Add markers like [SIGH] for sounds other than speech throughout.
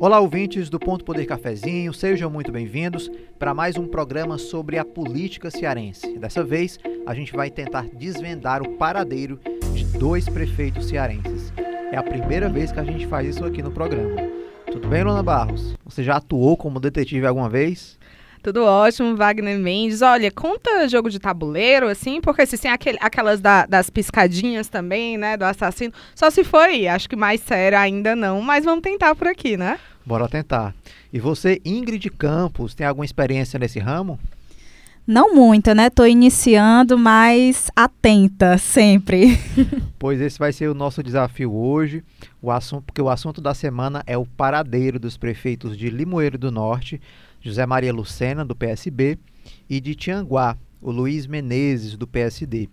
Olá, ouvintes do Ponto Poder Cafezinho, sejam muito bem-vindos para mais um programa sobre a política cearense. Dessa vez, a gente vai tentar desvendar o paradeiro de dois prefeitos cearenses. É a primeira vez que a gente faz isso aqui no programa. Tudo bem, Lona Barros? Você já atuou como detetive alguma vez? Tudo ótimo, Wagner Mendes. Olha, conta jogo de tabuleiro, assim, porque se tem aquele, aquelas da, das piscadinhas também, né, do assassino. Só se foi, acho que mais sério ainda não, mas vamos tentar por aqui, né? Bora tentar. E você, Ingrid Campos, tem alguma experiência nesse ramo? Não muita, né? Tô iniciando, mas atenta sempre. [LAUGHS] pois esse vai ser o nosso desafio hoje, o assunto, porque o assunto da semana é o paradeiro dos prefeitos de Limoeiro do Norte, José Maria Lucena, do PSB, e de Tianguá, o Luiz Menezes, do PSD.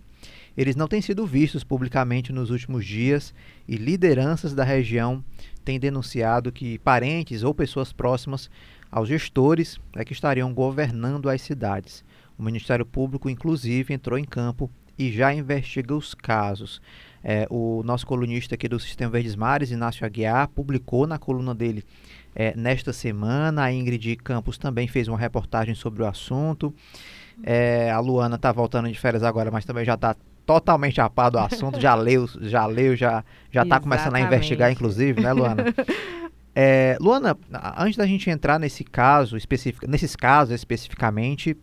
Eles não têm sido vistos publicamente nos últimos dias e lideranças da região têm denunciado que parentes ou pessoas próximas aos gestores é que estariam governando as cidades. O Ministério Público, inclusive, entrou em campo e já investiga os casos. É, o nosso colunista aqui do Sistema Verdes Mares, Inácio Aguiar, publicou na coluna dele é, nesta semana. A Ingrid Campos também fez uma reportagem sobre o assunto. É, a Luana está voltando de férias agora, mas também já está totalmente a par do assunto, já leu, já leu, já já está começando a investigar, inclusive, né, Luana? É, Luana, antes da gente entrar nesse caso específico, nesses casos especificamente,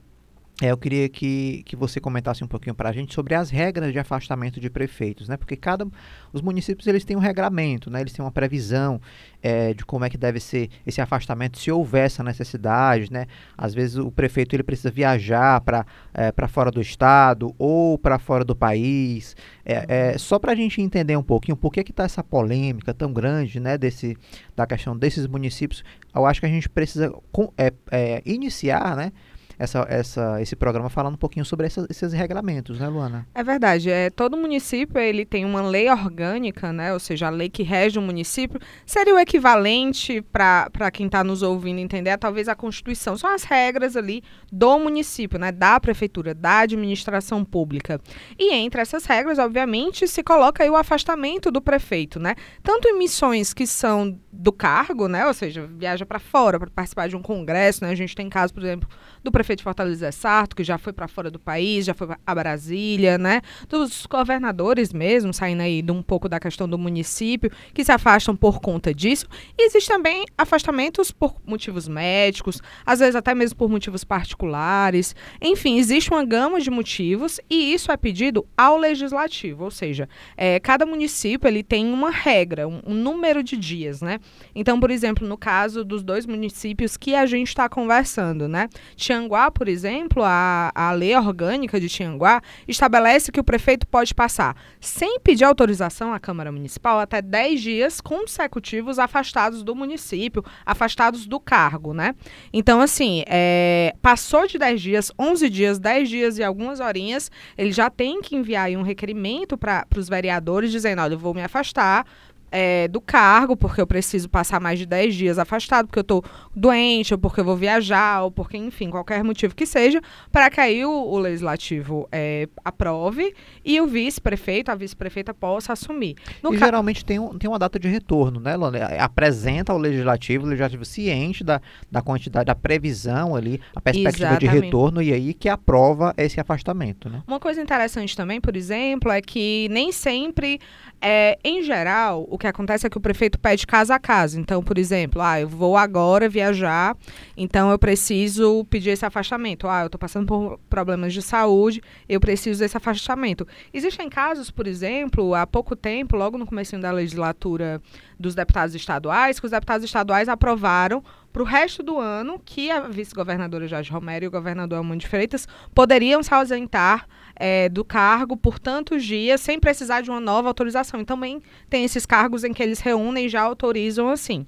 é, eu queria que, que você comentasse um pouquinho para a gente sobre as regras de afastamento de prefeitos, né? Porque cada os municípios eles têm um regramento, né? Eles têm uma previsão é, de como é que deve ser esse afastamento, se houver essa necessidade, né? Às vezes o prefeito ele precisa viajar para é, para fora do estado ou para fora do país. É, é só para a gente entender um pouquinho por que que está essa polêmica tão grande, né? Desse da questão desses municípios, eu acho que a gente precisa com, é, é, iniciar, né? Essa, essa, esse programa falando um pouquinho sobre essa, esses regramentos, né, Luana? É verdade. É, todo município ele tem uma lei orgânica, né? Ou seja, a lei que rege o município. Seria o equivalente para quem está nos ouvindo entender, talvez a Constituição. São as regras ali do município, né? Da prefeitura, da administração pública. E entre essas regras, obviamente, se coloca o afastamento do prefeito, né? Tanto em missões que são do cargo, né? Ou seja, viaja para fora para participar de um congresso, né? A gente tem casos, por exemplo, do prefeito de Fortaleza Sarto, que já foi para fora do país, já foi a Brasília, né? Dos governadores mesmo, saindo aí de um pouco da questão do município, que se afastam por conta disso. E existe também afastamentos por motivos médicos, às vezes até mesmo por motivos particulares. Enfim, existe uma gama de motivos e isso é pedido ao legislativo, ou seja, é, cada município ele tem uma regra, um, um número de dias, né? Então, por exemplo, no caso dos dois municípios que a gente está conversando, né? Tianguá, por exemplo, a, a lei orgânica de Tianguá estabelece que o prefeito pode passar, sem pedir autorização à Câmara Municipal, até 10 dias consecutivos afastados do município, afastados do cargo, né? Então, assim, é, passou de 10 dias, 11 dias, 10 dias e algumas horinhas, ele já tem que enviar um requerimento para os vereadores dizendo, olha, eu vou me afastar, é, do cargo, porque eu preciso passar mais de 10 dias afastado, porque eu estou doente, ou porque eu vou viajar, ou porque, enfim, qualquer motivo que seja, para que aí o, o legislativo é, aprove e o vice-prefeito, a vice-prefeita possa assumir. No e ca... geralmente tem, um, tem uma data de retorno, né, Lona? É, apresenta ao legislativo, o legislativo ciente da, da quantidade, da previsão ali, a perspectiva Exatamente. de retorno, e aí que aprova esse afastamento, né? Uma coisa interessante também, por exemplo, é que nem sempre, é, em geral, o que acontece é que o prefeito pede casa a casa. Então, por exemplo, ah, eu vou agora viajar, então eu preciso pedir esse afastamento. Ah, eu estou passando por problemas de saúde, eu preciso desse afastamento. Existem casos, por exemplo, há pouco tempo, logo no começo da legislatura dos deputados estaduais, que os deputados estaduais aprovaram para o resto do ano que a vice-governadora Jorge Romero e o governador de Freitas poderiam se ausentar é, do cargo por tantos dias sem precisar de uma nova autorização. E também tem esses cargos em que eles reúnem e já autorizam assim.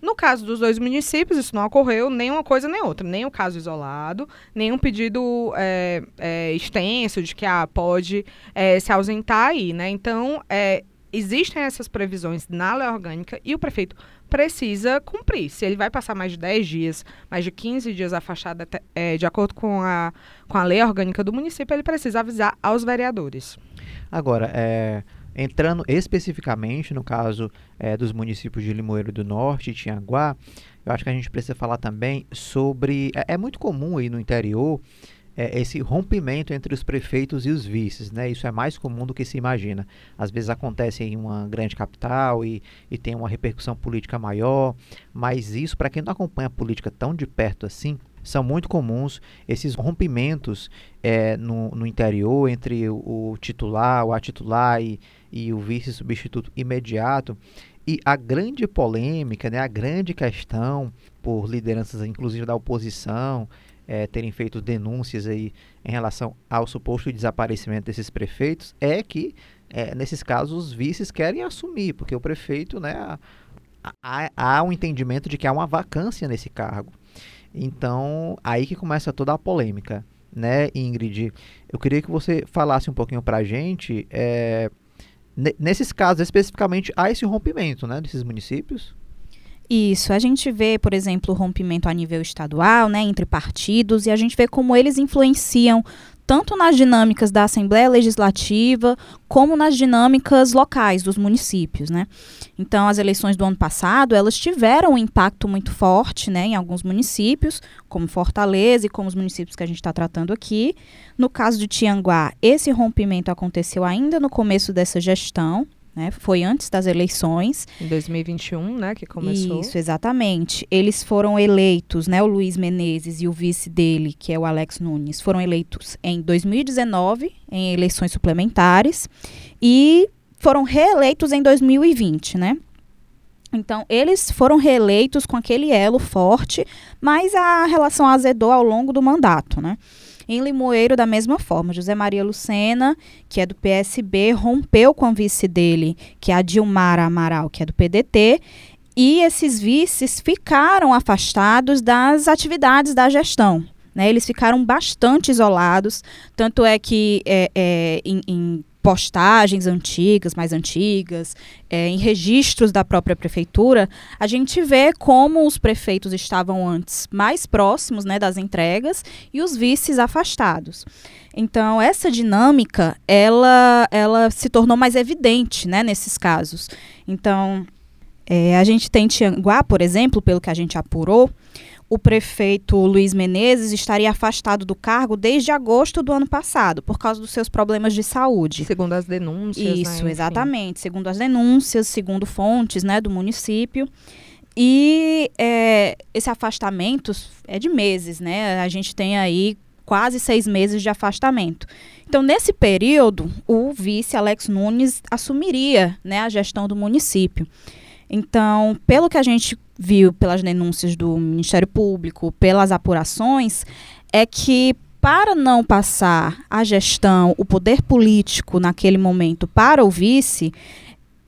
No caso dos dois municípios, isso não ocorreu nem uma coisa nem outra, nem o caso isolado, nem um pedido é, é, extenso de que ah, pode é, se ausentar aí, né? Então, é, existem essas previsões na lei orgânica e o prefeito precisa cumprir. Se ele vai passar mais de 10 dias, mais de 15 dias afastado, é, de acordo com a, com a lei orgânica do município, ele precisa avisar aos vereadores. Agora, é, entrando especificamente no caso é, dos municípios de Limoeiro do Norte e Tianguá, eu acho que a gente precisa falar também sobre. É, é muito comum aí no interior é, esse rompimento entre os prefeitos e os vices, né? Isso é mais comum do que se imagina. Às vezes acontece em uma grande capital e, e tem uma repercussão política maior, mas isso, para quem não acompanha a política tão de perto assim, são muito comuns esses rompimentos é, no, no, interior entre o, o titular, o titular e, e o vice-substituto imediato. E a grande polêmica, né, a grande questão por lideranças, inclusive da oposição, é, terem feito denúncias aí em relação ao suposto desaparecimento desses prefeitos, é que, é, nesses casos, os vices querem assumir, porque o prefeito, né, há, há um entendimento de que há uma vacância nesse cargo. Então, aí que começa toda a polêmica, né, Ingrid? Eu queria que você falasse um pouquinho para a gente é, nesses casos, especificamente, há esse rompimento né, desses municípios? Isso, a gente vê, por exemplo, o rompimento a nível estadual, né, entre partidos, e a gente vê como eles influenciam tanto nas dinâmicas da Assembleia Legislativa, como nas dinâmicas locais dos municípios, né? Então, as eleições do ano passado, elas tiveram um impacto muito forte, né, em alguns municípios, como Fortaleza e como os municípios que a gente está tratando aqui. No caso de Tianguá, esse rompimento aconteceu ainda no começo dessa gestão, né? Foi antes das eleições. Em 2021, né, que começou. Isso, exatamente. Eles foram eleitos, né, o Luiz Menezes e o vice dele, que é o Alex Nunes, foram eleitos em 2019, em eleições suplementares, e foram reeleitos em 2020, né? Então, eles foram reeleitos com aquele elo forte, mas a relação azedou ao longo do mandato, né? Em Limoeiro, da mesma forma, José Maria Lucena, que é do PSB, rompeu com a vice dele, que é a Dilmara Amaral, que é do PDT, e esses vices ficaram afastados das atividades da gestão. Né? Eles ficaram bastante isolados, tanto é que é, é, em, em postagens antigas, mais antigas, é, em registros da própria prefeitura, a gente vê como os prefeitos estavam antes mais próximos né, das entregas e os vices afastados. Então, essa dinâmica, ela, ela se tornou mais evidente né, nesses casos. Então, é, a gente tem Tianguá, por exemplo, pelo que a gente apurou, o prefeito Luiz Menezes estaria afastado do cargo desde agosto do ano passado, por causa dos seus problemas de saúde. Segundo as denúncias. Né, Isso, né? exatamente. Segundo as denúncias, segundo fontes né, do município. E é, esse afastamento é de meses, né? A gente tem aí quase seis meses de afastamento. Então, nesse período, o vice Alex Nunes assumiria né, a gestão do município. Então, pelo que a gente viu pelas denúncias do Ministério Público, pelas apurações, é que para não passar a gestão, o poder político naquele momento para o vice,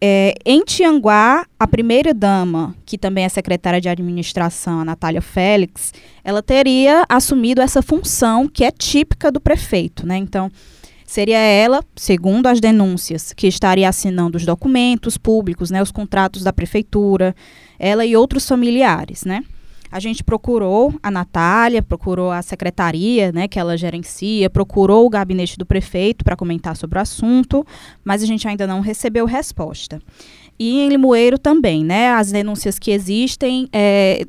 é, em Tianguá, a primeira-dama, que também é secretária de administração, a Natália Félix, ela teria assumido essa função que é típica do prefeito. Né? Então, Seria ela, segundo as denúncias, que estaria assinando os documentos públicos, né, os contratos da prefeitura, ela e outros familiares, né? A gente procurou a Natália, procurou a secretaria, né, que ela gerencia, procurou o gabinete do prefeito para comentar sobre o assunto, mas a gente ainda não recebeu resposta. E em Limoeiro também, né, as denúncias que existem é,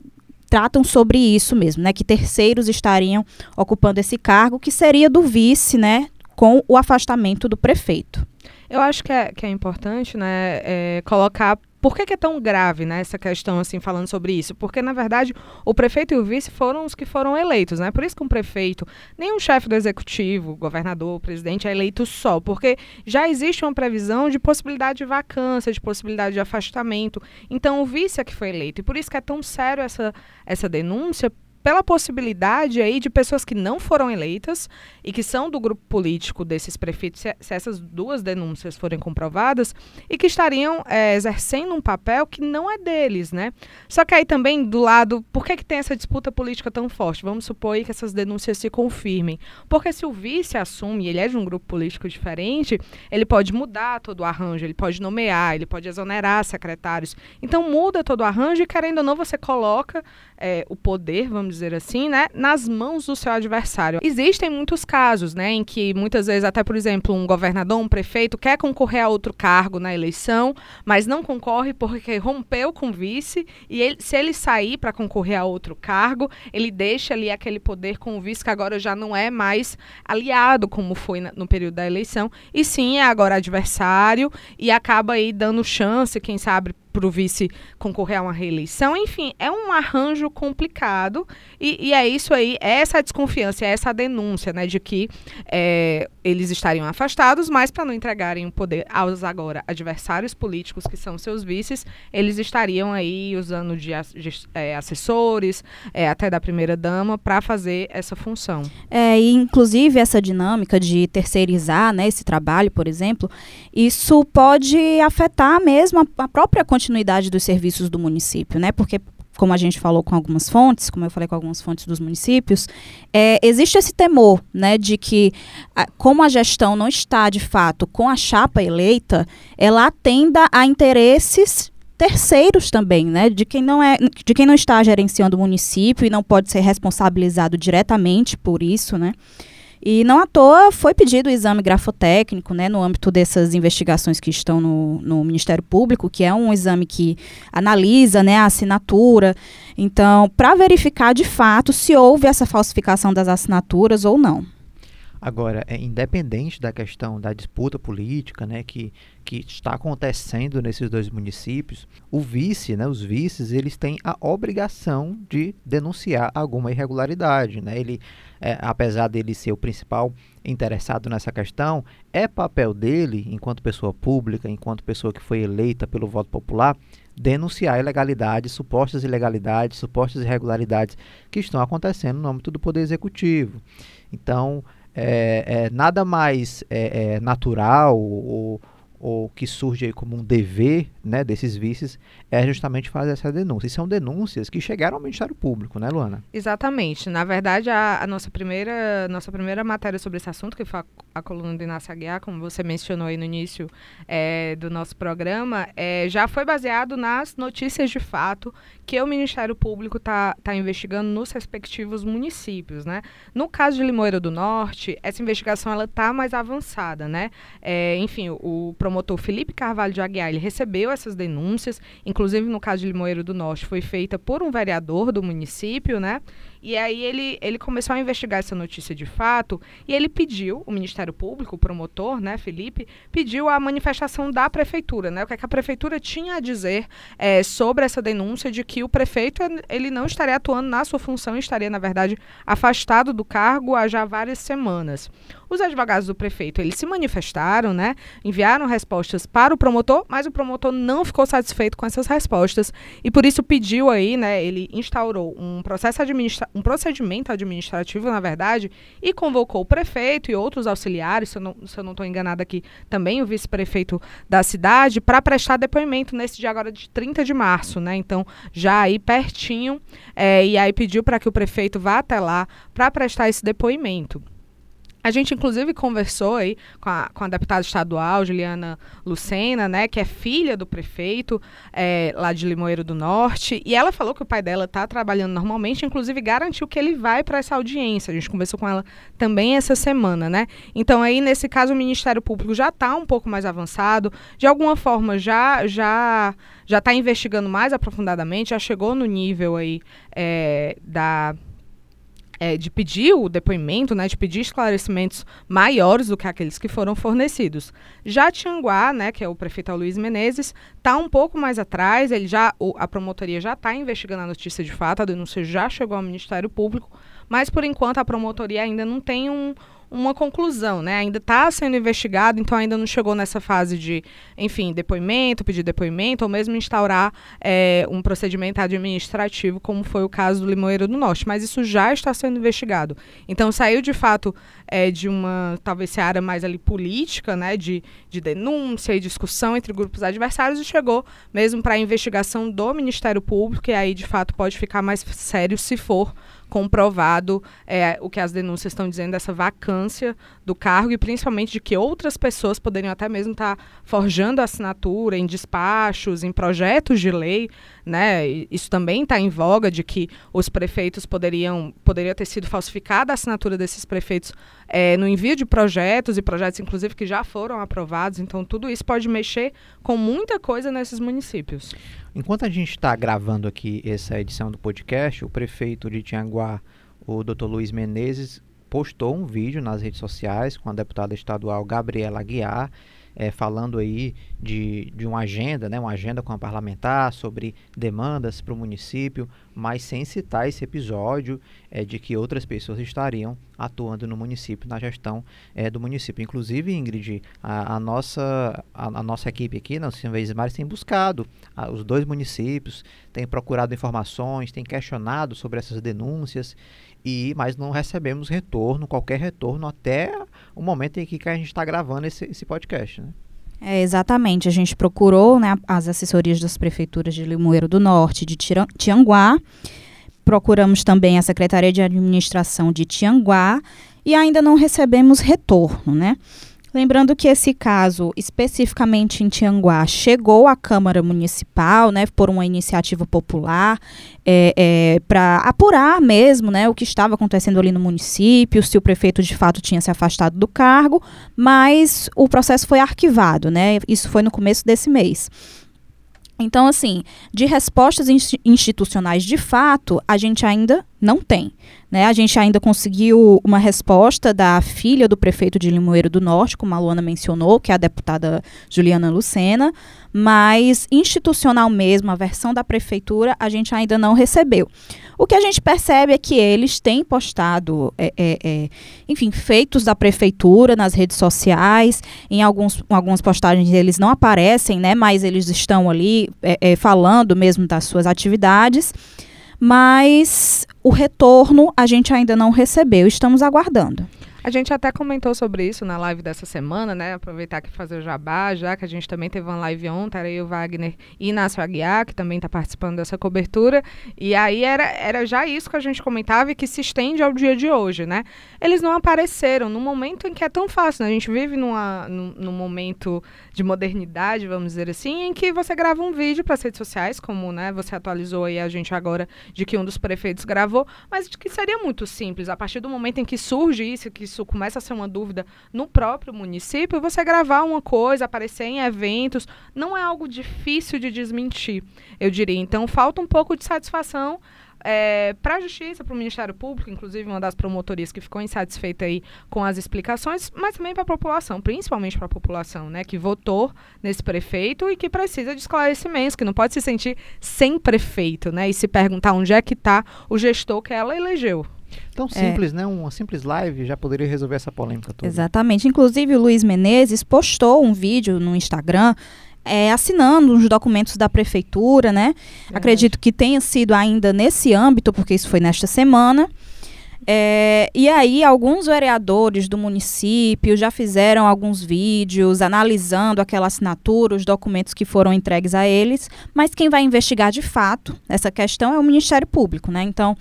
tratam sobre isso mesmo, né, que terceiros estariam ocupando esse cargo, que seria do vice, né, com o afastamento do prefeito. Eu acho que é, que é importante né, é, colocar por que, que, é tão grave né, essa questão, assim, falando sobre isso? Porque, na verdade, o prefeito e o vice foram os que foram eleitos, né? Por isso que um prefeito, nem um chefe do executivo, governador, presidente, é eleito só, porque já existe uma previsão de possibilidade de vacância, de possibilidade de afastamento. Então, o vice é que foi eleito. E por isso que é tão sério essa, essa denúncia, pela possibilidade aí de pessoas que não foram eleitas e que são do grupo político desses prefeitos, se, essas duas denúncias forem comprovadas, e que estariam é, exercendo um papel que não é deles, né? Só que aí também, do lado, por que, que tem essa disputa política tão forte? Vamos supor aí que essas denúncias se confirmem. Porque se o vice assume, ele é de um grupo político diferente, ele pode mudar todo o arranjo, ele pode nomear, ele pode exonerar secretários. Então muda todo o arranjo e, querendo ou não, você coloca é, o poder, vamos dizer assim, né, nas mãos do seu adversário. Existem muitos casos, né, em que muitas vezes até, por exemplo, um governador, um prefeito quer concorrer a outro cargo na eleição, mas não concorre porque rompeu com o vice e ele, se ele sair para concorrer a outro cargo, ele deixa ali aquele poder com o vice que agora já não é mais aliado como foi no período da eleição, e sim é agora adversário e acaba aí dando chance, quem sabe, para o vice concorrer a uma reeleição. Enfim, é um arranjo complicado e, e é isso aí, é essa desconfiança, é essa denúncia, né, de que é, eles estariam afastados, mas para não entregarem o poder aos agora adversários políticos que são seus vices, eles estariam aí usando de, de é, assessores, é, até da primeira dama, para fazer essa função. É, e inclusive essa dinâmica de terceirizar, né, esse trabalho, por exemplo, isso pode afetar mesmo a, a própria continuidade dos serviços do município, né? Porque como a gente falou com algumas fontes, como eu falei com algumas fontes dos municípios, é, existe esse temor, né, de que a, como a gestão não está de fato com a chapa eleita, ela atenda a interesses terceiros também, né, de quem não é, de quem não está gerenciando o município e não pode ser responsabilizado diretamente por isso, né. E não à toa foi pedido o exame grafotécnico, né, no âmbito dessas investigações que estão no, no Ministério Público, que é um exame que analisa né, a assinatura. Então, para verificar de fato se houve essa falsificação das assinaturas ou não. Agora, é independente da questão da disputa política, né, que, que está acontecendo nesses dois municípios, o vice, né, os vices, eles têm a obrigação de denunciar alguma irregularidade, né? Ele, é, apesar dele ser o principal interessado nessa questão, é papel dele, enquanto pessoa pública, enquanto pessoa que foi eleita pelo voto popular, denunciar ilegalidades, supostas ilegalidades, supostas irregularidades que estão acontecendo no âmbito do Poder Executivo. Então, é, é, nada mais é, é, natural ou, ou que surge como um dever né, desses vices é justamente fazer essa denúncia. E são denúncias que chegaram ao Ministério Público, né, Luana? Exatamente. Na verdade, a, a nossa, primeira, nossa primeira matéria sobre esse assunto, que foi a, a coluna do Inácio Aguiar, como você mencionou aí no início é, do nosso programa, é, já foi baseado nas notícias de fato que o Ministério Público está tá investigando nos respectivos municípios, né? No caso de Limoeiro do Norte, essa investigação ela está mais avançada, né? É, enfim, o, o promotor Felipe Carvalho de Aguiar, ele recebeu essas denúncias, inclusive no caso de Limoeiro do Norte, foi feita por um vereador do município, né? E aí ele, ele começou a investigar essa notícia de fato e ele pediu, o Ministério Público, o promotor, né, Felipe, pediu a manifestação da prefeitura, né? O que, é que a prefeitura tinha a dizer é, sobre essa denúncia de que o prefeito ele não estaria atuando na sua função, estaria, na verdade, afastado do cargo há já várias semanas. Os advogados do prefeito, eles se manifestaram, né? Enviaram respostas para o promotor, mas o promotor não ficou satisfeito com essas respostas e por isso pediu aí, né? Ele instaurou um processo administra um procedimento administrativo, na verdade, e convocou o prefeito e outros auxiliares, se eu não estou enganada aqui, também o vice-prefeito da cidade, para prestar depoimento nesse dia agora de 30 de março, né? Então, já aí pertinho, é, e aí pediu para que o prefeito vá até lá para prestar esse depoimento. A gente, inclusive, conversou aí com a, com a deputada estadual, Juliana Lucena, né, que é filha do prefeito é, lá de Limoeiro do Norte, e ela falou que o pai dela está trabalhando normalmente, inclusive garantiu que ele vai para essa audiência. A gente conversou com ela também essa semana, né? Então, aí, nesse caso, o Ministério Público já está um pouco mais avançado, de alguma forma já já já está investigando mais aprofundadamente, já chegou no nível aí é, da é, de pedir o depoimento, né, de pedir esclarecimentos maiores do que aqueles que foram fornecidos. Já Tianguá, né, que é o prefeito Luiz Menezes, está um pouco mais atrás, ele já, o, a promotoria já está investigando a notícia de fato, a denúncia já chegou ao Ministério Público, mas por enquanto a promotoria ainda não tem um, uma conclusão, né? Ainda está sendo investigado, então ainda não chegou nessa fase de, enfim, depoimento, pedir depoimento, ou mesmo instaurar é, um procedimento administrativo, como foi o caso do Limoeiro do Norte. Mas isso já está sendo investigado. Então saiu de fato é, de uma, talvez, seara mais ali política, né? De, de denúncia e discussão entre grupos adversários e chegou mesmo para a investigação do Ministério Público, e aí de fato pode ficar mais sério se for comprovado é, o que as denúncias estão dizendo dessa vacância do cargo e principalmente de que outras pessoas poderiam até mesmo estar tá forjando assinatura em despachos, em projetos de lei né? Isso também está em voga de que os prefeitos poderiam poderia ter sido falsificada a assinatura desses prefeitos é, no envio de projetos e projetos, inclusive, que já foram aprovados. Então, tudo isso pode mexer com muita coisa nesses municípios. Enquanto a gente está gravando aqui essa edição do podcast, o prefeito de Tianguá, o Dr. Luiz Menezes, postou um vídeo nas redes sociais com a deputada estadual Gabriela Aguiar é, falando aí de, de uma agenda, né, uma agenda com a parlamentar sobre demandas para o município, mas sem citar esse episódio é, de que outras pessoas estariam atuando no município, na gestão é, do município. Inclusive, Ingrid, a, a nossa, a, a, nossa equipe aqui, na Silvestre Mares, tem buscado a, os dois municípios, tem procurado informações, tem questionado sobre essas denúncias e mas não recebemos retorno, qualquer retorno até o momento em que a gente está gravando esse, esse podcast, né? É, exatamente. A gente procurou né, as assessorias das prefeituras de Limoeiro do Norte de Tianguá, procuramos também a Secretaria de Administração de Tianguá e ainda não recebemos retorno, né? Lembrando que esse caso, especificamente em Tianguá, chegou à Câmara Municipal, né, por uma iniciativa popular, é, é, para apurar mesmo, né, o que estava acontecendo ali no município, se o prefeito de fato tinha se afastado do cargo, mas o processo foi arquivado, né? Isso foi no começo desse mês. Então, assim, de respostas institucionais de fato, a gente ainda não tem. Né? A gente ainda conseguiu uma resposta da filha do prefeito de Limoeiro do Norte, como a Luana mencionou, que é a deputada Juliana Lucena, mas institucional mesmo, a versão da prefeitura, a gente ainda não recebeu. O que a gente percebe é que eles têm postado, é, é, é, enfim, feitos da prefeitura nas redes sociais. Em alguns, algumas postagens eles não aparecem, né? Mas eles estão ali é, é, falando mesmo das suas atividades. Mas o retorno a gente ainda não recebeu, estamos aguardando. A gente até comentou sobre isso na live dessa semana, né? Aproveitar aqui fazer o jabá, já que a gente também teve uma live ontem, era eu, Wagner e Inácio Aguiar, que também está participando dessa cobertura. E aí era, era já isso que a gente comentava e que se estende ao dia de hoje, né? Eles não apareceram no momento em que é tão fácil, né? A gente vive numa, num, num momento de modernidade, vamos dizer assim, em que você grava um vídeo para as redes sociais, como né, você atualizou aí a gente agora de que um dos prefeitos gravou, mas que seria muito simples, a partir do momento em que surge isso, que isso começa a ser uma dúvida no próprio município, você gravar uma coisa, aparecer em eventos, não é algo difícil de desmentir, eu diria. Então, falta um pouco de satisfação é, para a Justiça, para o Ministério Público, inclusive uma das promotorias que ficou insatisfeita aí com as explicações, mas também para a população, principalmente para a população, né, que votou nesse prefeito e que precisa de esclarecimentos, que não pode se sentir sem prefeito, né, e se perguntar onde é que está o gestor que ela elegeu. Tão simples, é. né? Uma simples live já poderia resolver essa polêmica toda. Exatamente. Inclusive, o Luiz Menezes postou um vídeo no Instagram é, assinando os documentos da prefeitura, né? Acredito que tenha sido ainda nesse âmbito, porque isso foi nesta semana. É, e aí, alguns vereadores do município já fizeram alguns vídeos analisando aquela assinatura, os documentos que foram entregues a eles, mas quem vai investigar de fato essa questão é o Ministério Público, né? Então,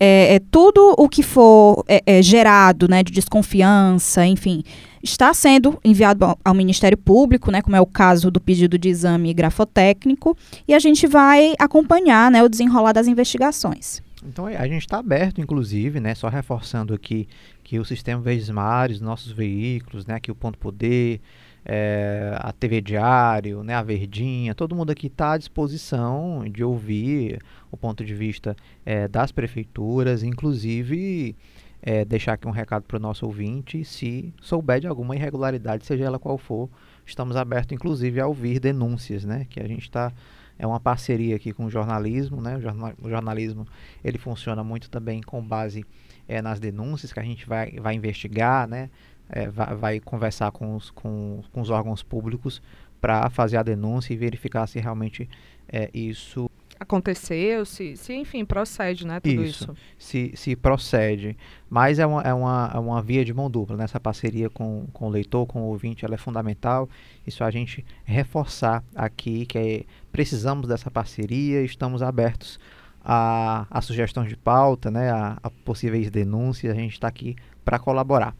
é, é tudo o que for é, é, gerado né, de desconfiança, enfim, está sendo enviado ao Ministério Público, né, como é o caso do pedido de exame grafotécnico, e a gente vai acompanhar né, o desenrolar das investigações. Então a gente está aberto, inclusive, né, só reforçando aqui que o sistema Verdes Mares, nossos veículos, né, aqui o Ponto Poder, é, a TV Diário, né, a Verdinha, todo mundo aqui está à disposição de ouvir o ponto de vista é, das prefeituras, inclusive é, deixar aqui um recado para o nosso ouvinte, se souber de alguma irregularidade, seja ela qual for, estamos abertos inclusive a ouvir denúncias, né? Que a gente está é uma parceria aqui com o jornalismo, né? O, jornal, o jornalismo ele funciona muito também com base é, nas denúncias que a gente vai, vai investigar, né? É, vai, vai, conversar com os, com, com os órgãos públicos para fazer a denúncia e verificar se realmente é, isso aconteceu, se, se enfim, procede, né, tudo isso. isso. Se, se procede. Mas é uma, é, uma, é uma via de mão dupla, né? parceria com, com o leitor, com o ouvinte, ela é fundamental. Isso a gente reforçar aqui, que é, precisamos dessa parceria, estamos abertos a, a sugestões de pauta, né, a, a possíveis denúncias, a gente está aqui para colaborar.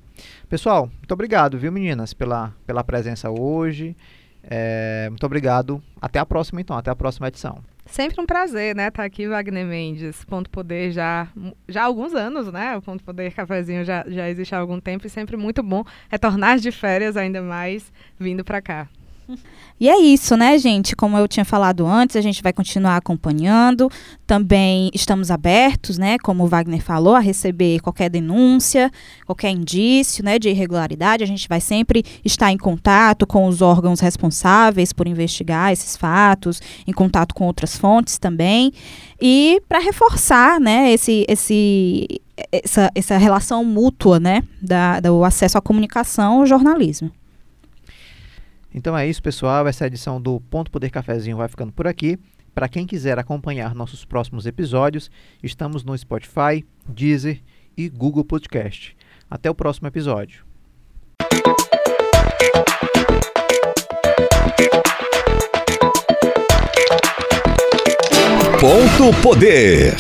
Pessoal, muito obrigado, viu, meninas, pela, pela presença hoje. É, muito obrigado. Até a próxima, então. Até a próxima edição. Sempre um prazer, né? Estar tá aqui, Wagner Mendes. Ponto Poder já, já há alguns anos, né? O Ponto Poder Cafezinho já, já existe há algum tempo e sempre muito bom retornar de férias, ainda mais vindo para cá. E é isso, né, gente? Como eu tinha falado antes, a gente vai continuar acompanhando. Também estamos abertos, né, como o Wagner falou, a receber qualquer denúncia, qualquer indício, né, de irregularidade. A gente vai sempre estar em contato com os órgãos responsáveis por investigar esses fatos, em contato com outras fontes também. E para reforçar, né, esse, esse, essa, essa relação mútua, né, da, do acesso à comunicação e jornalismo. Então é isso, pessoal. Essa edição do Ponto Poder Cafezinho vai ficando por aqui. Para quem quiser acompanhar nossos próximos episódios, estamos no Spotify, Deezer e Google Podcast. Até o próximo episódio. Ponto Poder.